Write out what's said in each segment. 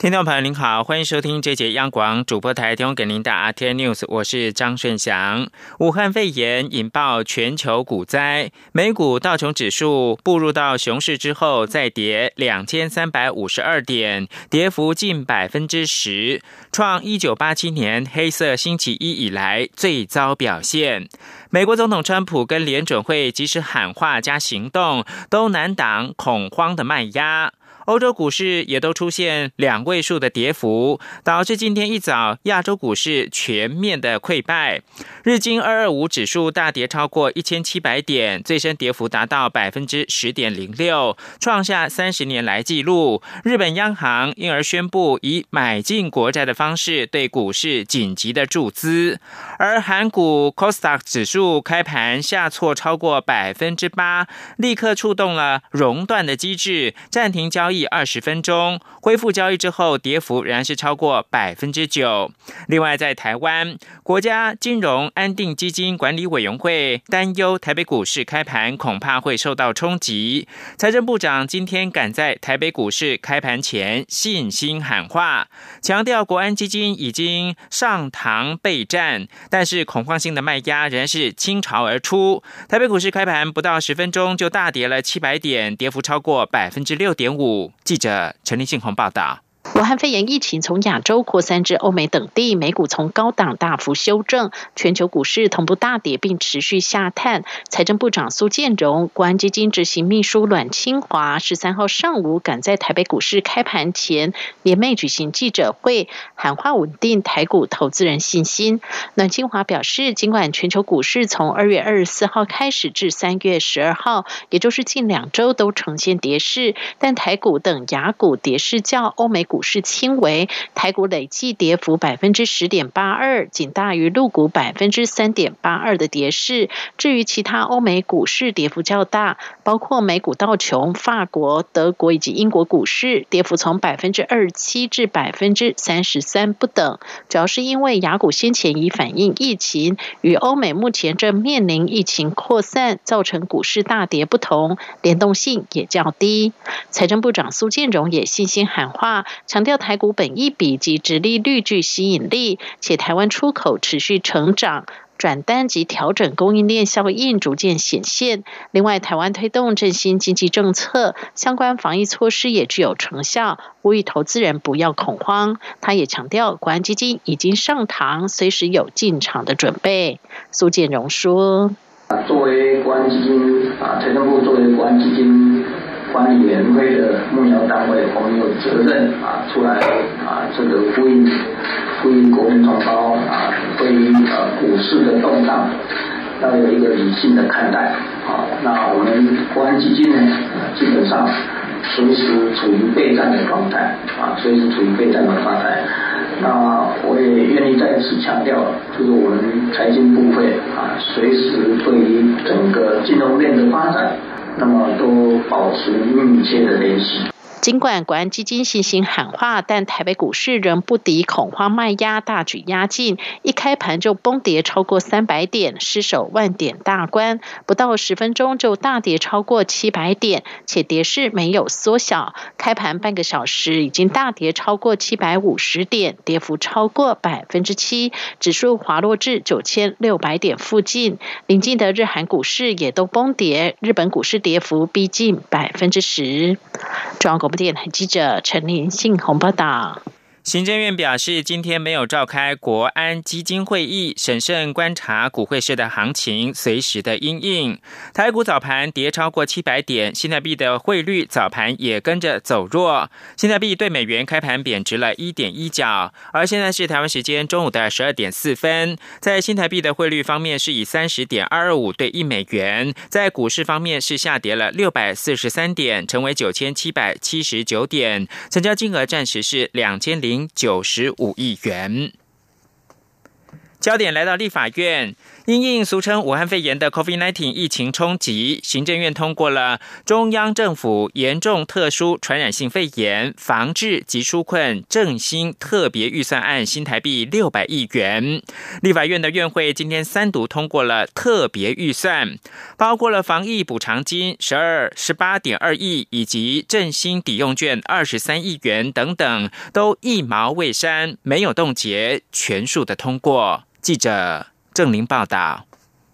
听众朋友您好，欢迎收听这节央广主播台提供给您的阿天 News，我是张顺祥。武汉肺炎引爆全球股灾，美股道琼指数步入到熊市之后，再跌两千三百五十二点，跌幅近百分之十，创一九八七年黑色星期一以来最糟表现。美国总统川普跟联准会即使喊话加行动，都难挡恐慌的卖压。欧洲股市也都出现两位数的跌幅，导致今天一早亚洲股市全面的溃败。日经二二五指数大跌超过一千七百点，最深跌幅达到百分之十点零六，创下三十年来纪录。日本央行因而宣布以买进国债的方式对股市紧急的注资，而韩股 c o s t a q 指数开盘下挫超过百分之八，立刻触动了熔断的机制，暂停交易。二十分钟恢复交易之后，跌幅仍然是超过百分之九。另外，在台湾，国家金融安定基金管理委员会担忧台北股市开盘恐怕会受到冲击。财政部长今天赶在台北股市开盘前信心喊话，强调国安基金已经上堂备战，但是恐慌性的卖压仍然是倾巢而出。台北股市开盘不到十分钟就大跌了七百点，跌幅超过百分之六点五。记者陈立信报道。武汉肺炎疫情从亚洲扩散至欧美等地，美股从高档大幅修正，全球股市同步大跌并持续下探。财政部长苏建荣、国安基金执行秘书阮清华十三号上午赶在台北股市开盘前联袂举行记者会，喊话稳定台股投资人信心。阮清华表示，尽管全球股市从二月二十四号开始至三月十二号，也就是近两周都呈现跌势，但台股等亚股跌势较欧美股。市轻微，台股累计跌幅百分之十点八二，仅大于陆股百分之三点八二的跌势。至于其他欧美股市跌幅较大，包括美股道琼、法国、德国以及英国股市，跌幅从百分之二七至百分之三十三不等。主要是因为雅股先前已反映疫情与欧美目前正面临疫情扩散，造成股市大跌不同，联动性也较低。财政部长苏建荣也信心喊话。强调台股本益比及直利率具吸引力，且台湾出口持续成长，转单及调整供应链效应逐渐显现。另外，台湾推动振兴经济政策，相关防疫措施也具有成效，呼吁投资人不要恐慌。他也强调，国安基金已经上堂，随时有进场的准备。苏建荣说：“作为国安基金啊，财政部作为国安基金。”管理委员会的幕僚单位，我们有责任啊，出来啊，这个呼应呼应国民同胞啊，对于呃股市的动荡，要有一个理性的看待啊。那我们国安基金呢，基本上随时处于备战的状态啊，随时处于备战的状态。那我也愿意再次强调，就是我们财经部会啊，随时对于整个金融链的发展。那么都保持密切的联系。尽管国安基金信心喊话，但台北股市仍不敌恐慌卖压，大举压进，一开盘就崩跌超过三百点，失守万点大关。不到十分钟就大跌超过七百点，且跌势没有缩小。开盘半个小时已经大跌超过七百五十点，跌幅超过百分之七，指数滑落至九千六百点附近。临近的日韩股市也都崩跌，日本股市跌幅逼近百分之十。中国广播电台记者陈林信鸿报道。行政院表示，今天没有召开国安基金会议，审慎观察股汇市的行情，随时的应应。台股早盘跌超过七百点，新台币的汇率早盘也跟着走弱，新台币对美元开盘贬值了一点一角。而现在是台湾时间中午的十二点四分，在新台币的汇率方面是以三十点二二五对一美元，在股市方面是下跌了六百四十三点，成为九千七百七十九点，成交金额暂时是两千零。零九十五亿元。焦点来到立法院。因应俗称武汉肺炎的 COVID-19 疫情冲击，行政院通过了中央政府严重特殊传染性肺炎防治及纾困振兴特别预算案新台币六百亿元。立法院的院会今天三读通过了特别预算，包括了防疫补偿金十二十八点二亿以及振兴抵用券二十三亿元等等，都一毛未删，没有冻结，全数的通过。记者。郑林报道。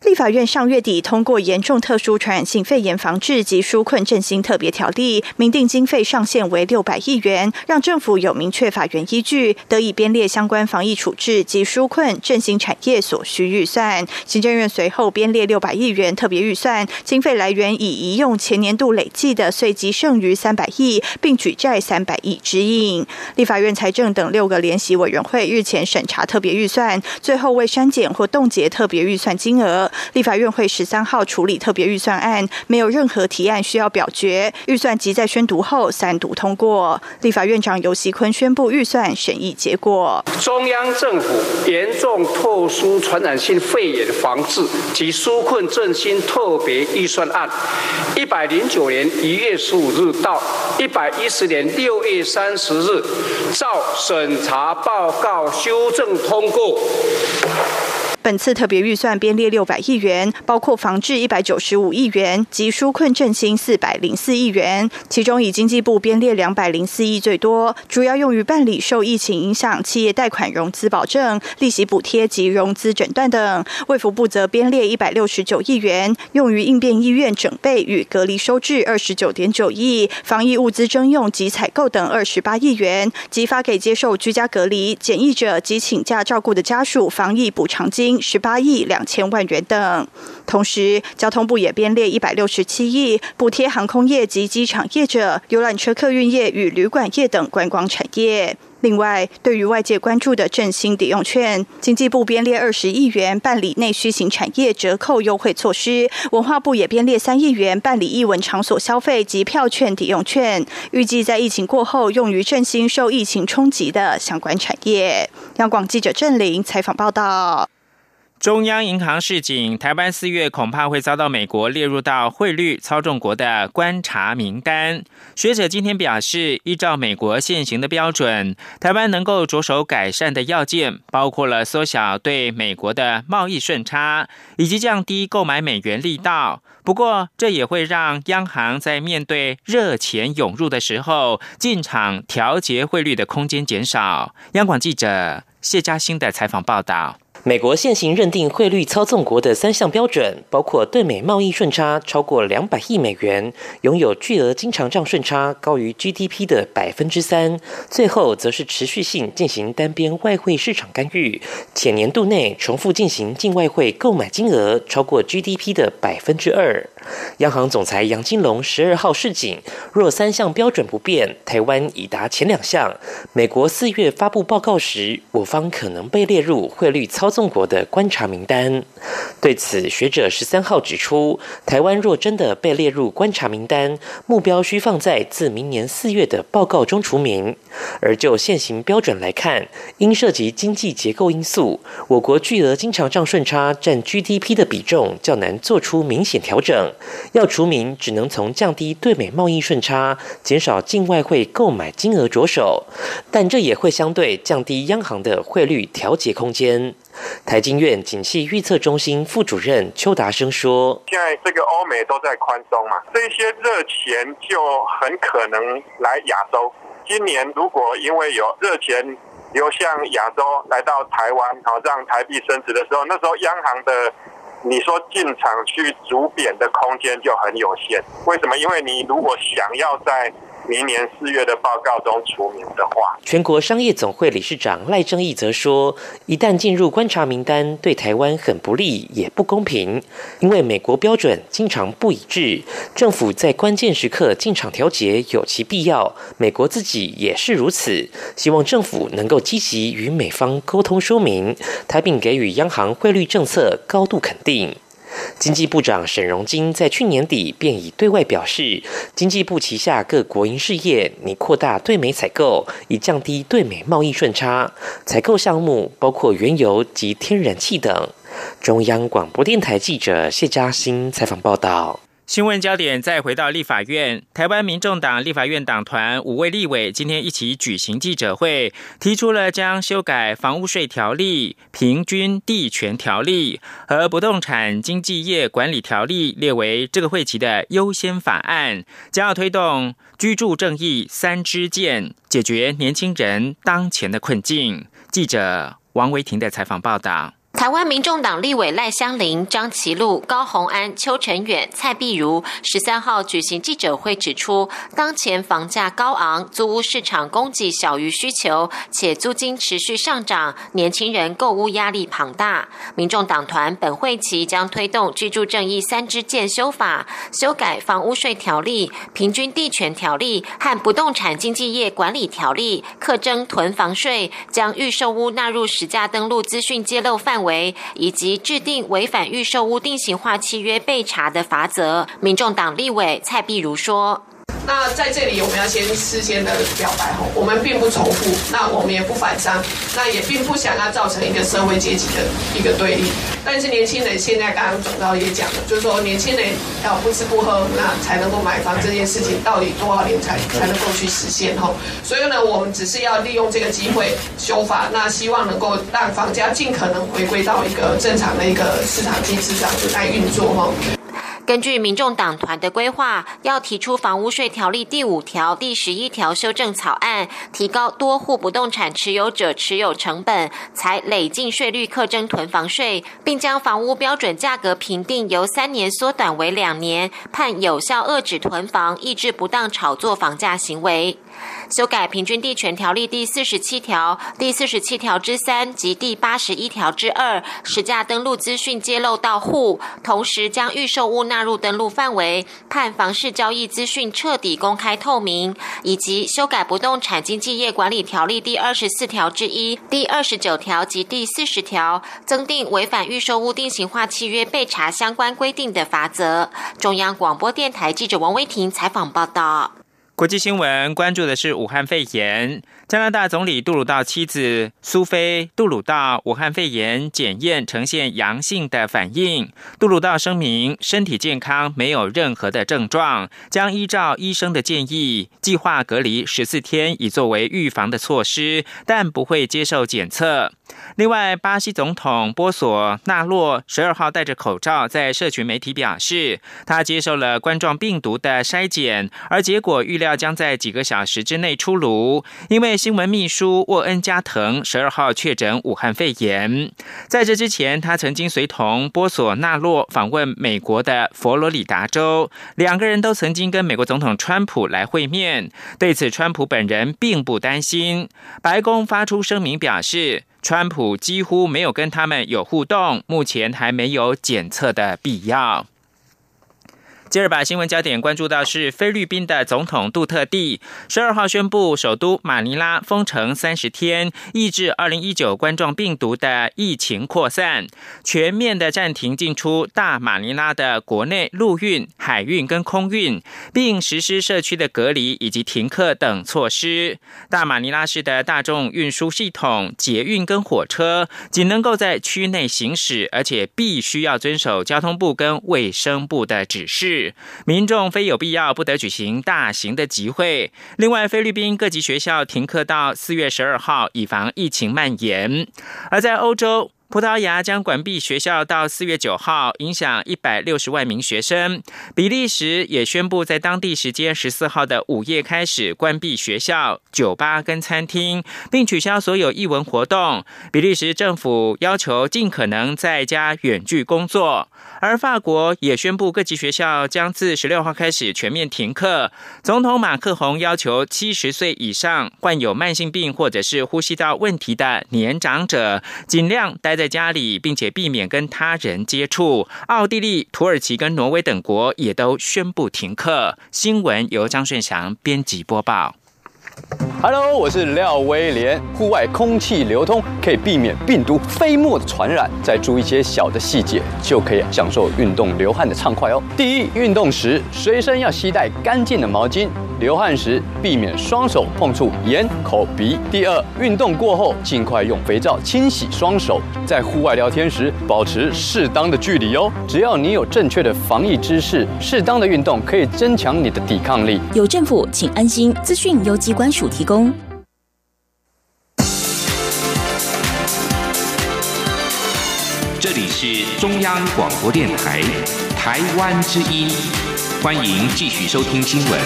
立法院上月底通过严重特殊传染性肺炎防治及纾困振兴特别条例，明定经费上限为六百亿元，让政府有明确法源依据，得以编列相关防疫处置及纾困振兴产业所需预算。行政院随后编列六百亿元特别预算，经费来源以移用前年度累计的税基剩余三百亿，并举债三百亿之应。立法院财政等六个联席委员会日前审查特别预算，最后未删减或冻结特别预算金额。立法院会十三号处理特别预算案，没有任何提案需要表决。预算即在宣读后三读通过。立法院长游锡坤宣布预算审议结果：中央政府严重特殊传染性肺炎防治及纾困振兴特别预算案，一百零九年一月十五日到一百一十年六月三十日，照审查报告修正通过。本次特别预算编列六百亿元，包括防治一百九十五亿元及纾困振兴四百零四亿元，其中以经济部编列两百零四亿最多，主要用于办理受疫情影响企业贷款融资保证、利息补贴及融资诊断等。卫福部则编列一百六十九亿元，用于应变医院整备与隔离收治二十九点九亿、防疫物资征用及采购等二十八亿元，及发给接受居家隔离检疫者及请假照顾的家属防疫补偿金。十八亿两千万元等，同时交通部也编列一百六十七亿补贴航空业及机场业者、游览车客运业与旅馆业等观光产业。另外，对于外界关注的振兴抵用券，经济部编列二十亿元办理内需型产业折扣优惠措施，文化部也编列三亿元办理艺文场所消费及票券抵用券，预计在疫情过后用于振兴受疫情冲击的相关产业。央广记者郑玲采访报道。中央银行示警，台湾四月恐怕会遭到美国列入到汇率操纵国的观察名单。学者今天表示，依照美国现行的标准，台湾能够着手改善的要件，包括了缩小对美国的贸易顺差，以及降低购买美元力道。不过，这也会让央行在面对热钱涌入的时候，进场调节汇率的空间减少。央广记者谢嘉欣的采访报道。美国现行认定汇率操纵国的三项标准，包括对美贸易顺差超过两百亿美元，拥有巨额经常账顺差高于 GDP 的百分之三，最后则是持续性进行单边外汇市场干预，且年度内重复进行境外汇购买金额超过 GDP 的百分之二。央行总裁杨金龙十二号示警，若三项标准不变，台湾已达前两项，美国四月发布报告时，我方可能被列入汇率操纵国的观察名单。对此，学者十三号指出，台湾若真的被列入观察名单，目标需放在自明年四月的报告中除名。而就现行标准来看，因涉及经济结构因素，我国巨额经常账顺差占 GDP 的比重较难做出明显调整。要除名，只能从降低对美贸易顺差、减少境外汇购买金额着手，但这也会相对降低央行的汇率调节空间。台经院景气预测中心副主任邱达生说：“现在这个欧美都在宽松嘛，这些热钱就很可能来亚洲。今年如果因为有热钱流向亚洲，来到台湾，好让台币升值的时候，那时候央行的。”你说进场去逐贬的空间就很有限，为什么？因为你如果想要在明年四月的报告中除名的话，全国商业总会理事长赖正义则说，一旦进入观察名单，对台湾很不利，也不公平，因为美国标准经常不一致，政府在关键时刻进场调节有其必要，美国自己也是如此。希望政府能够积极与美方沟通说明，台并给予央行汇率政策高度肯定。经济部长沈荣金在去年底便已对外表示，经济部旗下各国营事业拟扩大对美采购，以降低对美贸易顺差。采购项目包括原油及天然气等。中央广播电台记者谢嘉欣采访报道。新闻焦点再回到立法院，台湾民众党立法院党团五位立委今天一起举行记者会，提出了将修改房屋税条例、平均地权条例和不动产经纪业管理条例列为这个会期的优先法案，将要推动居住正义三支箭，解决年轻人当前的困境。记者王维婷的采访报道。台湾民众党立委赖香林、张其禄、高鸿安、邱成远、蔡碧如十三号举行记者会，指出当前房价高昂，租屋市场供给小于需求，且租金持续上涨，年轻人购屋压力庞大。民众党团本会期将推动居住正义三支箭修法，修改房屋税条例、平均地权条例和不动产经纪业管理条例，课征囤房税，将预售屋纳入实价登录资讯揭露范围。为以及制定违反预售屋定型化契约被查的罚则，民众党立委蔡碧如说。那在这里，我们要先事先的表白吼，我们并不仇富，那我们也不反商，那也并不想要造成一个社会阶级的一个对立。但是年轻人现在刚刚总导也讲了，就是说年轻人要不吃不喝，那才能够买房这件事情，到底多少年才才能够去实现吼？所以呢，我们只是要利用这个机会修法，那希望能够让房价尽可能回归到一个正常的一个市场机制上来运作吼。根据民众党团的规划，要提出房屋税条例第五条、第十一条修正草案，提高多户不动产持有者持有成本，才累进税率课征囤房税，并将房屋标准价格评定由三年缩短为两年，判有效遏制囤房，抑制不当炒作房价行为。修改平均地权条例第四十七条、第四十七条之三及第八十一条之二，实价登录资讯揭露到户，同时将预售屋纳入登录范围，判房市交易资讯彻底公开透明，以及修改不动产经纪业管理条例第二十四条之一、第二十九条及第四十条，增订违反预售屋定型化契约被查相关规定的罚则。中央广播电台记者王威婷采访报道。国际新闻关注的是武汉肺炎。加拿大总理杜鲁道妻子苏菲·杜鲁道武汉肺炎检验呈现阳性的反应。杜鲁道声明身体健康，没有任何的症状，将依照医生的建议计划隔离十四天，以作为预防的措施，但不会接受检测。另外，巴西总统波索纳洛十二号戴着口罩在社群媒体表示，他接受了冠状病毒的筛检，而结果预料要将在几个小时之内出炉，因为。新闻秘书沃恩加藤十二号确诊武汉肺炎。在这之前，他曾经随同波索纳洛访问美国的佛罗里达州，两个人都曾经跟美国总统川普来会面。对此，川普本人并不担心。白宫发出声明表示，川普几乎没有跟他们有互动，目前还没有检测的必要。接着把新闻焦点关注到是菲律宾的总统杜特地十二号宣布首都马尼拉封城三十天，抑制二零一九冠状病毒的疫情扩散，全面的暂停进出大马尼拉的国内陆运、海运跟空运，并实施社区的隔离以及停课等措施。大马尼拉市的大众运输系统、捷运跟火车仅能够在区内行驶，而且必须要遵守交通部跟卫生部的指示。民众非有必要不得举行大型的集会。另外，菲律宾各级学校停课到四月十二号，以防疫情蔓延。而在欧洲。葡萄牙将关闭学校到四月九号，影响一百六十万名学生。比利时也宣布在当地时间十四号的午夜开始关闭学校、酒吧跟餐厅，并取消所有译文活动。比利时政府要求尽可能在家远距工作，而法国也宣布各级学校将自十六号开始全面停课。总统马克宏要求七十岁以上、患有慢性病或者是呼吸道问题的年长者尽量待。在家里，并且避免跟他人接触。奥地利、土耳其跟挪威等国也都宣布停课。新闻由张顺祥编辑播报。Hello，我是廖威廉。户外空气流通可以避免病毒飞沫的传染，再注意一些小的细节，就可以享受运动流汗的畅快哦。第一，运动时随身要携带干净的毛巾，流汗时避免双手碰触眼、口、鼻。第二，运动过后尽快用肥皂清洗双手。在户外聊天时，保持适当的距离哦。只要你有正确的防疫知识，适当的运动可以增强你的抵抗力。有政府，请安心。资讯由机关署提供。这里是中央广播电台台湾之音，欢迎继续收听新闻。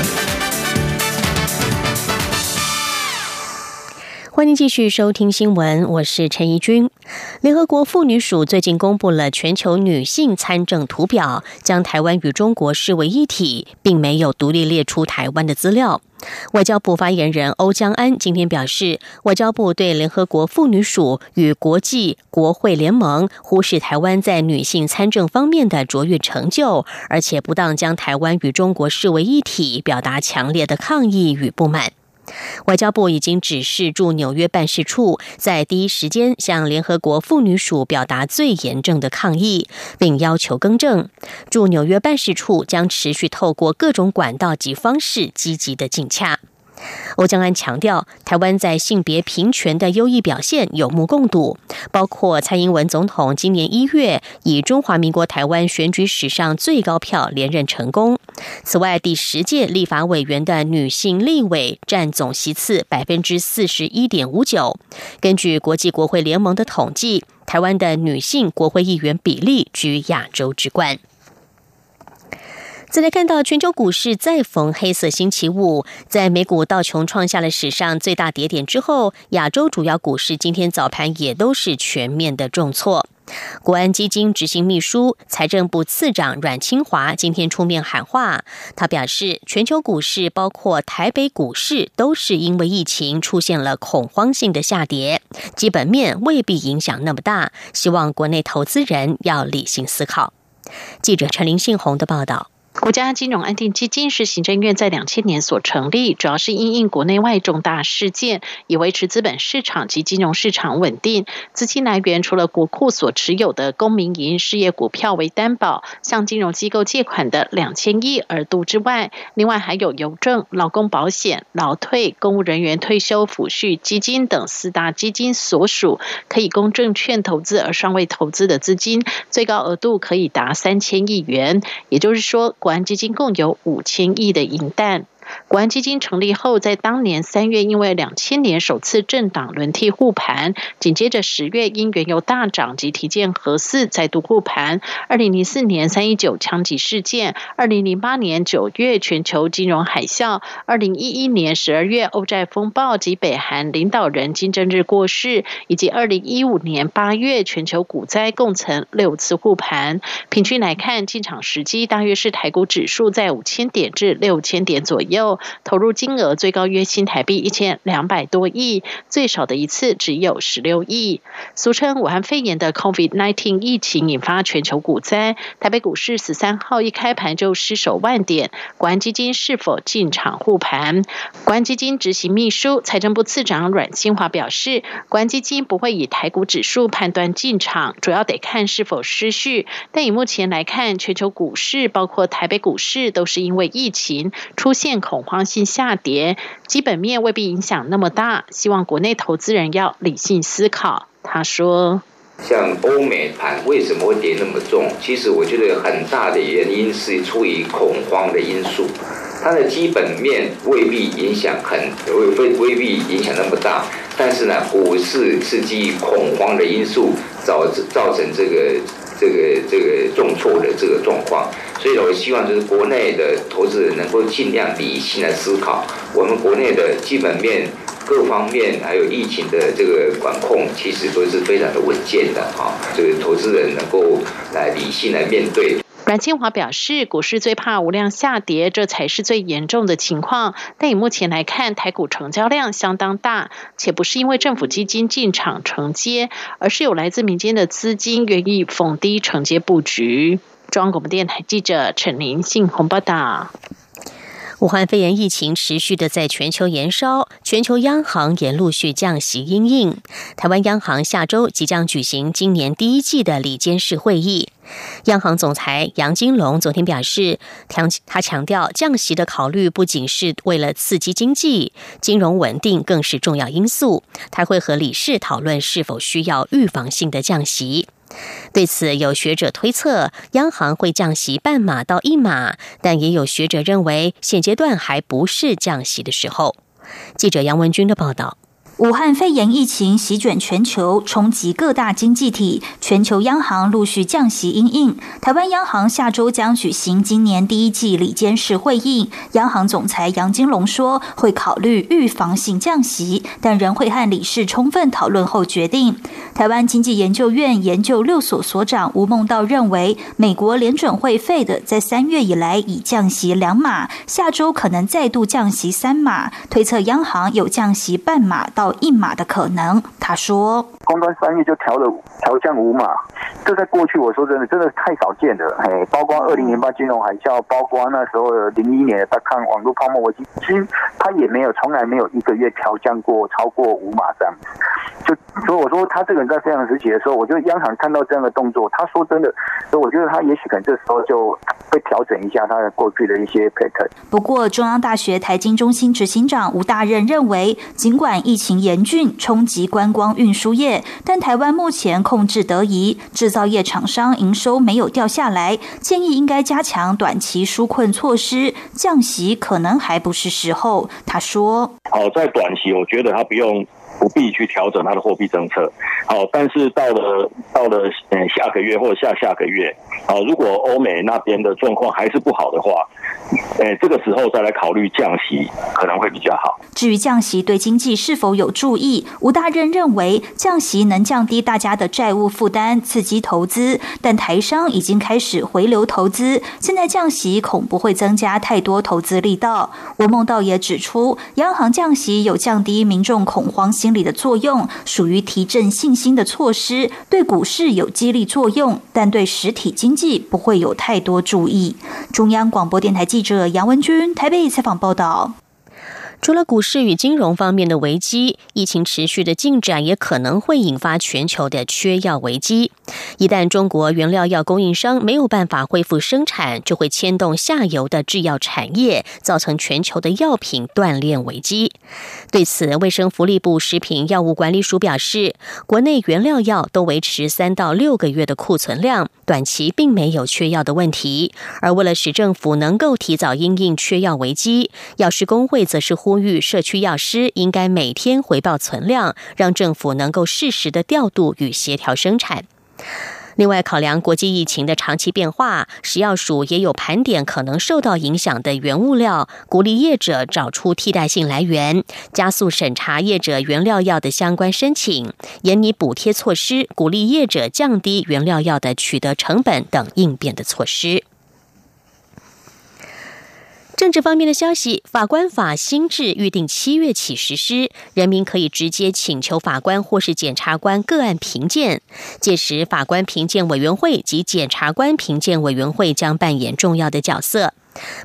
欢迎继续收听新闻，我是陈怡君。联合国妇女署最近公布了全球女性参政图表，将台湾与中国视为一体，并没有独立列出台湾的资料。外交部发言人欧江安今天表示，外交部对联合国妇女署与国际国会联盟忽视台湾在女性参政方面的卓越成就，而且不当将台湾与中国视为一体，表达强烈的抗议与不满。外交部已经指示驻纽约办事处在第一时间向联合国妇女署表达最严正的抗议，并要求更正。驻纽约办事处将持续透过各种管道及方式积极的进洽。欧江安强调，台湾在性别平权的优异表现有目共睹，包括蔡英文总统今年一月以中华民国台湾选举史上最高票连任成功。此外，第十届立法委员的女性立委占总席次百分之四十一点五九。根据国际国会联盟的统计，台湾的女性国会议员比例居亚洲之冠。再来看到全球股市再逢黑色星期五，在美股道琼创下了史上最大跌点之后，亚洲主要股市今天早盘也都是全面的重挫。国安基金执行秘书、财政部次长阮清华今天出面喊话，他表示，全球股市包括台北股市都是因为疫情出现了恐慌性的下跌，基本面未必影响那么大，希望国内投资人要理性思考。记者陈林信宏的报道。国家金融安定基金是行政院在两千年所成立，主要是因应国内外重大事件，以维持资本市场及金融市场稳定。资金来源除了国库所持有的公民营事业股票为担保，向金融机构借款的两千亿额度之外，另外还有邮政、劳工保险、劳退、公务人员退休抚恤基金等四大基金所属可以供证券投资而尚未投资的资金，最高额度可以达三千亿元。也就是说。国安基金共有五千亿的银弹。国安基金成立后，在当年三月，因为两千年首次政党轮替护盘，紧接着十月因原油大涨及提建核四再度护盘。二零零四年三一九枪击事件，二零零八年九月全球金融海啸，二零一一年十二月欧债风暴及北韩领导人金正日过世，以及二零一五年八月全球股灾，共曾六次护盘。平均来看，进场时机大约是台股指数在五千点至六千点左右。投入金额最高约新台币一千两百多亿，最少的一次只有十六亿。俗称武汉肺炎的 COVID-19 疫情引发全球股灾，台北股市十三号一开盘就失守万点。国安基金是否进场护盘？国安基金执行秘书、财政部次长阮新华表示，国安基金不会以台股指数判断进场，主要得看是否失序。但以目前来看，全球股市包括台北股市都是因为疫情出现。恐慌性下跌，基本面未必影响那么大。希望国内投资人要理性思考。他说：“像欧美盘为什么会跌那么重？其实我觉得很大的原因是出于恐慌的因素，它的基本面未必影响很未未未必影响那么大。但是呢，股市是基于恐慌的因素造造成这个。”这个这个重挫的这个状况，所以呢我希望就是国内的投资人能够尽量理性来思考，我们国内的基本面各方面还有疫情的这个管控，其实都是非常的稳健的哈，这个投资人能够来理性来面对。阮清华表示，股市最怕无量下跌，这才是最严重的情况。但以目前来看，台股成交量相当大，且不是因为政府基金进场承接，而是有来自民间的资金愿意逢低承接布局。中央广播电台记者陈林信宏报道。武汉肺炎疫情持续的在全球延烧，全球央行也陆续降息因应。台湾央行下周即将举行今年第一季的里监事会议，央行总裁杨金龙昨天表示，强他强调降息的考虑不仅是为了刺激经济，金融稳定更是重要因素。他会和理事讨论是否需要预防性的降息。对此，有学者推测，央行会降息半码到一码，但也有学者认为，现阶段还不是降息的时候。记者杨文军的报道。武汉肺炎疫情席卷全球，冲击各大经济体，全球央行陆续降息应应。台湾央行下周将举行今年第一季里监事会议，央行总裁杨金龙说，会考虑预防性降息，但仍会和理事充分讨论后决定。台湾经济研究院研究六所所长吴孟道认为，美国联准会费的在三月以来已降息两码，下周可能再度降息三码，推测央行有降息半码到。一码的可能，他说：“公端三月就调了调降五码，这在过去我说真的真的太少见了。嘿，包括二零零八金融海啸，包括那时候零一年他看网络泡沫危机，其实他也没有从来没有一个月调降过超过五码这样。就所以我说他这个人在非常时期的时候，我觉得央行看到这样的动作，他说真的，所以我觉得他也许可能这时候就会调整一下他的过去的一些 pattern。不过，中央大学财经中心执行长吴大任认为，尽管疫情严峻，冲击观光运输业，但台湾目前控制得宜，制造业厂商营收没有掉下来，建议应该加强短期纾困措施，降息可能还不是时候。他说：“好，在短期，我觉得他不用。”不必去调整它的货币政策，好，但是到了到了嗯下个月或者下下个月，好，如果欧美那边的状况还是不好的话，诶，这个时候再来考虑降息可能会比较好。至于降息对经济是否有注意，吴大任认为降息能降低大家的债务负担，刺激投资，但台商已经开始回流投资，现在降息恐不会增加太多投资力道。吴孟道也指出，央行降息有降低民众恐慌心。理的作用属于提振信心的措施，对股市有激励作用，但对实体经济不会有太多注意。中央广播电台记者杨文军台北采访报道。除了股市与金融方面的危机，疫情持续的进展也可能会引发全球的缺药危机。一旦中国原料药供应商没有办法恢复生产，就会牵动下游的制药产业，造成全球的药品断链危机。对此，卫生福利部食品药物管理署表示，国内原料药都维持三到六个月的库存量，短期并没有缺药的问题。而为了使政府能够提早应应缺药危机，药师工会则是呼。呼吁社区药师应该每天回报存量，让政府能够适时的调度与协调生产。另外，考量国际疫情的长期变化，食药署也有盘点可能受到影响的原物料，鼓励业者找出替代性来源，加速审查业者原料药的相关申请，严拟补贴措施，鼓励业者降低原料药的取得成本等应变的措施。政治方面的消息，法官法新制预定七月起实施，人民可以直接请求法官或是检察官个案评鉴。届时，法官评鉴委员会及检察官评鉴委员会将扮演重要的角色。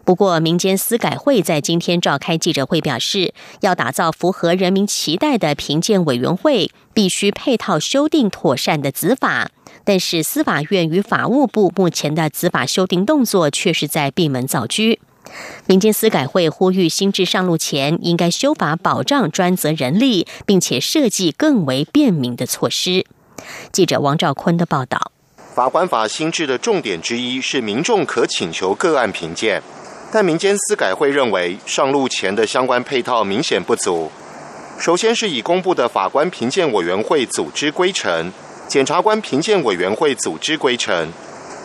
不过，民间司改会在今天召开记者会表示，要打造符合人民期待的评鉴委员会，必须配套修订妥善的子法。但是，司法院与法务部目前的子法修订动作却是在闭门造车。民间司改会呼吁新制上路前，应该修法保障专责人力，并且设计更为便民的措施。记者王兆坤的报道：法官法新制的重点之一是民众可请求个案评鉴，但民间司改会认为上路前的相关配套明显不足。首先是已公布的法官评鉴委员会组织规程、检察官评鉴委员会组织规程、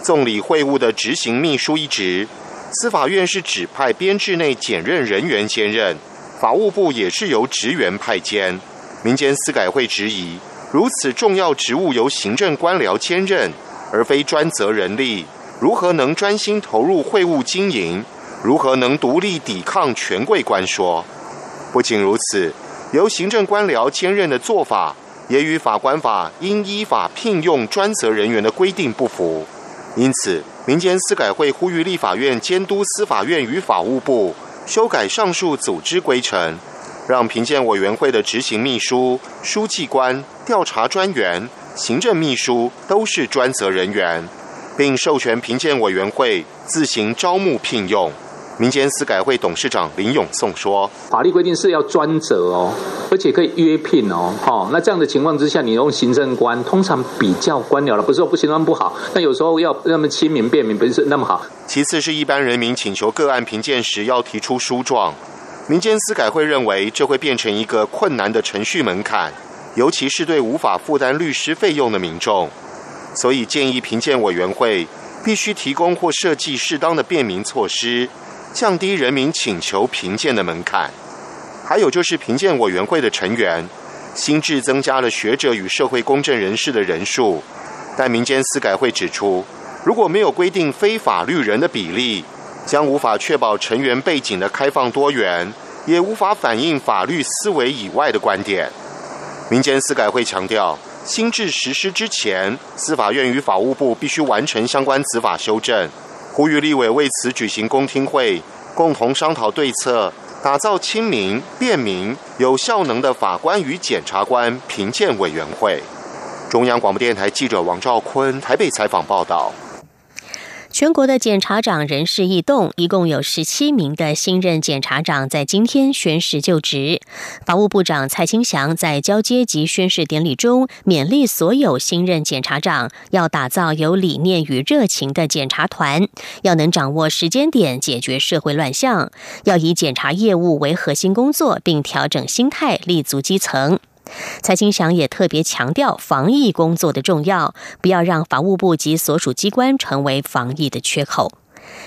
纵理会务的执行秘书一职。司法院是指派编制内检任人员兼任，法务部也是由职员派兼。民间司改会质疑，如此重要职务由行政官僚兼任，而非专责人力，如何能专心投入会务经营？如何能独立抵抗权贵官说？不仅如此，由行政官僚兼任的做法，也与法官法应依法聘用专责人员的规定不符，因此。民间司改会呼吁立法院监督司法院与法务部修改上述组织规程，让评鉴委员会的执行秘书、书记官、调查专员、行政秘书都是专责人员，并授权评鉴委员会自行招募聘用。民间司改会董事长林永颂说：“法律规定是要专责哦，而且可以约聘哦。好，那这样的情况之下，你用行政官，通常比较官僚了，不是说不行政官不好，但有时候要那么亲民便民，不是那么好。其次是一般人民请求个案评鉴时要提出书状，民间司改会认为这会变成一个困难的程序门槛，尤其是对无法负担律师费用的民众，所以建议评鉴委员会必须提供或设计适当的便民措施。”降低人民请求评鉴的门槛，还有就是评鉴委员会的成员，新制增加了学者与社会公正人士的人数，但民间司改会指出，如果没有规定非法律人的比例，将无法确保成员背景的开放多元，也无法反映法律思维以外的观点。民间司改会强调，新制实施之前，司法院与法务部必须完成相关执法修正。呼吁立委为此举行公听会，共同商讨对策，打造亲民、便民、有效能的法官与检察官评鉴委员会。中央广播电台记者王兆坤台北采访报道。全国的检察长人事异动，一共有十七名的新任检察长在今天宣誓就职。法务部长蔡清祥在交接及宣誓典礼中勉励所有新任检察长，要打造有理念与热情的检察团，要能掌握时间点解决社会乱象，要以检察业务为核心工作，并调整心态，立足基层。蔡清祥也特别强调防疫工作的重要，不要让法务部及所属机关成为防疫的缺口。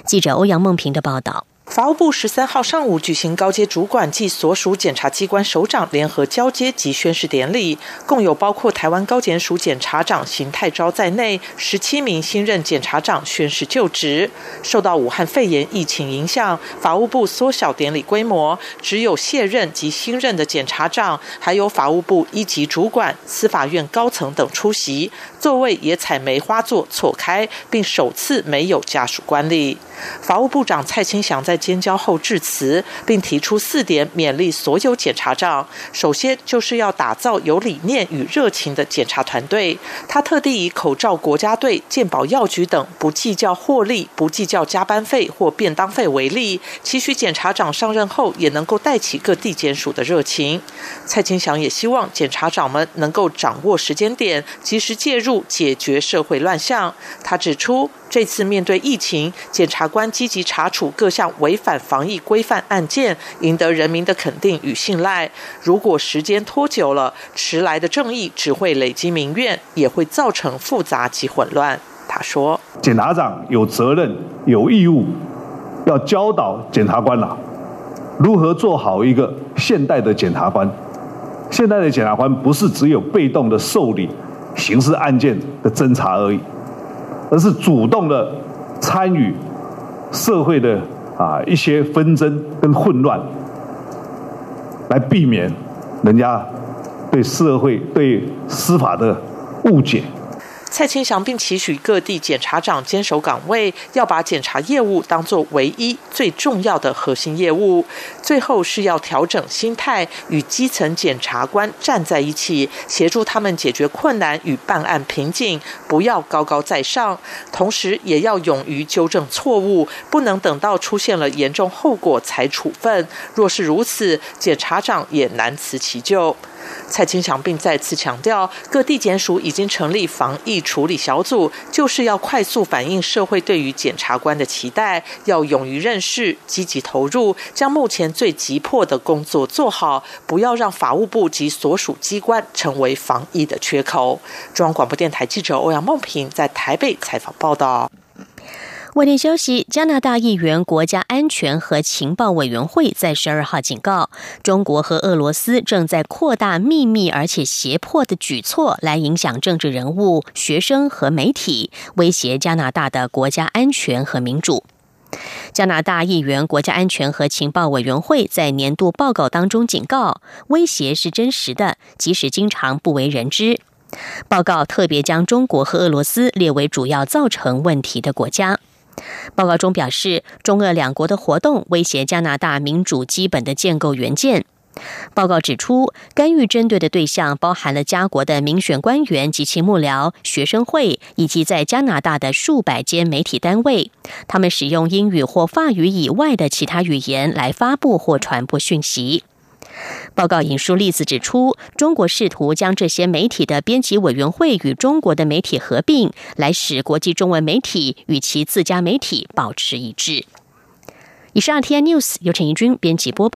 记者欧阳梦平的报道。法务部十三号上午举行高阶主管及所属检察机关首长联合交接及宣誓典礼，共有包括台湾高检署检察长邢泰昭在内十七名新任检察长宣誓就职。受到武汉肺炎疫情影响，法务部缩小典礼规模，只有卸任及新任的检察长，还有法务部一级主管、司法院高层等出席，座位也采梅花座错开，并首次没有家属观礼。法务部长蔡清祥在监交后致辞，并提出四点勉励所有检察长。首先就是要打造有理念与热情的检察团队。他特地以口罩国家队、健保药局等不计较获利、不计较加班费或便当费为例，期许检察长上任后也能够带起各地检署的热情。蔡清祥也希望检察长们能够掌握时间点，及时介入解决社会乱象。他指出。这次面对疫情，检察官积极查处各项违反防疫规范案件，赢得人民的肯定与信赖。如果时间拖久了，迟来的正义只会累积民怨，也会造成复杂及混乱。他说：“检察长有责任、有义务，要教导检察官啦，如何做好一个现代的检察官。现代的检察官不是只有被动的受理刑事案件的侦查而已。”而是主动的参与社会的啊一些纷争跟混乱，来避免人家对社会对司法的误解。蔡清祥并期许各地检察长坚守岗位，要把检察业务当作唯一最重要的核心业务。最后是要调整心态，与基层检察官站在一起，协助他们解决困难与办案瓶颈，不要高高在上。同时，也要勇于纠正错误，不能等到出现了严重后果才处分。若是如此，检察长也难辞其咎。蔡清祥并再次强调，各地检署已经成立防疫处理小组，就是要快速反映社会对于检察官的期待，要勇于认识、积极投入，将目前最急迫的工作做好，不要让法务部及所属机关成为防疫的缺口。中央广播电台记者欧阳梦平在台北采访报道。外电消息：加拿大议员国家安全和情报委员会在十二号警告，中国和俄罗斯正在扩大秘密而且胁迫的举措，来影响政治人物、学生和媒体，威胁加拿大的国家安全和民主。加拿大议员国家安全和情报委员会在年度报告当中警告，威胁是真实的，即使经常不为人知。报告特别将中国和俄罗斯列为主要造成问题的国家。报告中表示，中俄两国的活动威胁加拿大民主基本的建构元件。报告指出，干预针对的对象包含了加国的民选官员及其幕僚、学生会，以及在加拿大的数百间媒体单位。他们使用英语或法语以外的其他语言来发布或传播讯息。报告引述例子指出，中国试图将这些媒体的编辑委员会与中国的媒体合并，来使国际中文媒体与其自家媒体保持一致。以上 T N News 由陈怡君编辑播。